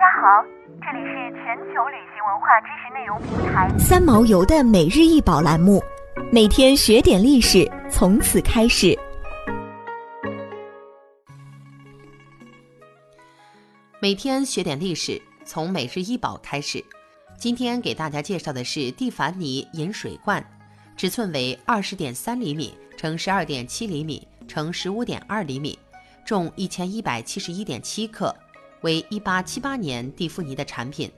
家好，这里是全球旅行文化知识内容平台三毛游的每日一宝栏目，每天学点历史，从此开始。每天学点历史，从每日一宝开始。今天给大家介绍的是蒂凡尼饮水罐，尺寸为二十点三厘米乘十二点七厘米乘十五点二厘米，重一千一百七十一点七克。为一八七八年蒂芙尼的产品，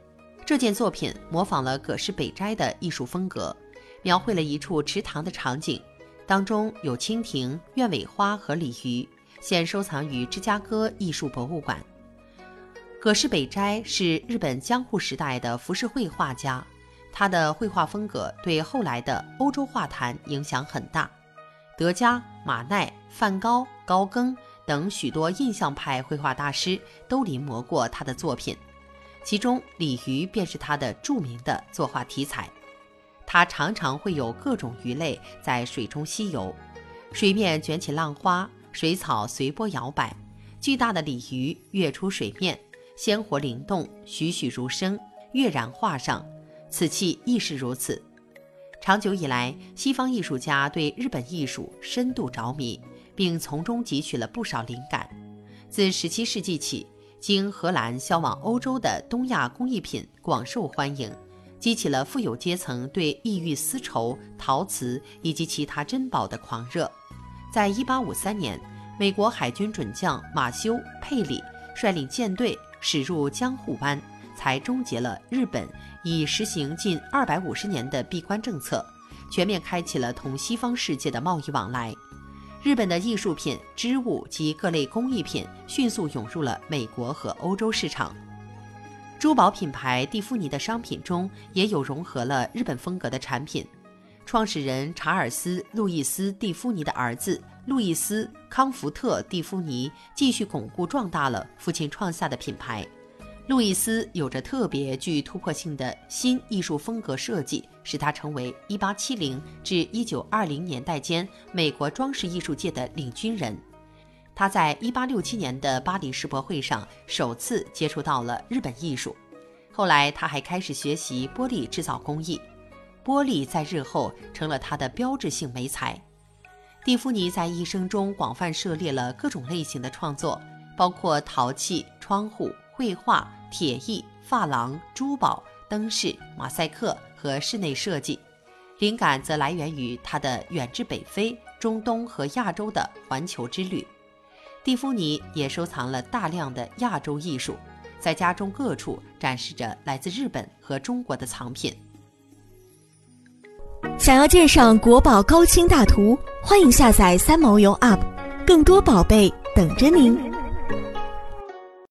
这件作品模仿了葛饰北斋的艺术风格，描绘了一处池塘的场景，当中有蜻蜓、鸢尾花和鲤鱼，现收藏于芝加哥艺术博物馆。葛饰北斋是日本江户时代的浮世绘画家，他的绘画风格对后来的欧洲画坛影响很大，德加、马奈、梵高、高更。等许多印象派绘画大师都临摹过他的作品，其中鲤鱼便是他的著名的作画题材。他常常会有各种鱼类在水中嬉游，水面卷起浪花，水草随波摇摆，巨大的鲤鱼跃出水面，鲜活灵动，栩栩如生，跃然画上。此器亦是如此。长久以来，西方艺术家对日本艺术深度着迷。并从中汲取了不少灵感。自17世纪起，经荷兰销往欧洲的东亚工艺品广受欢迎，激起了富有阶层对异域丝绸、陶瓷以及其他珍宝的狂热。在1853年，美国海军准将马修·佩里率领舰队驶入江户湾，才终结了日本已实行近250年的闭关政策，全面开启了同西方世界的贸易往来。日本的艺术品、织物及各类工艺品迅速涌入了美国和欧洲市场。珠宝品牌蒂芙尼的商品中也有融合了日本风格的产品。创始人查尔斯·路易斯·蒂芙尼的儿子路易斯·康福特·蒂芙尼继续巩固壮大了父亲创下的品牌。路易斯有着特别具突破性的新艺术风格设计，使他成为1870至1920年代间美国装饰艺术界的领军人。他在1867年的巴黎世博会上首次接触到了日本艺术，后来他还开始学习玻璃制造工艺，玻璃在日后成了他的标志性媒材。蒂芙尼在一生中广泛涉猎了各种类型的创作，包括陶器、窗户。绘画、铁艺、珐琅、珠宝、灯饰、马赛克和室内设计，灵感则来源于他的远至北非、中东和亚洲的环球之旅。蒂芙尼也收藏了大量的亚洲艺术，在家中各处展示着来自日本和中国的藏品。想要鉴赏国宝高清大图，欢迎下载三毛游 App，更多宝贝等着您。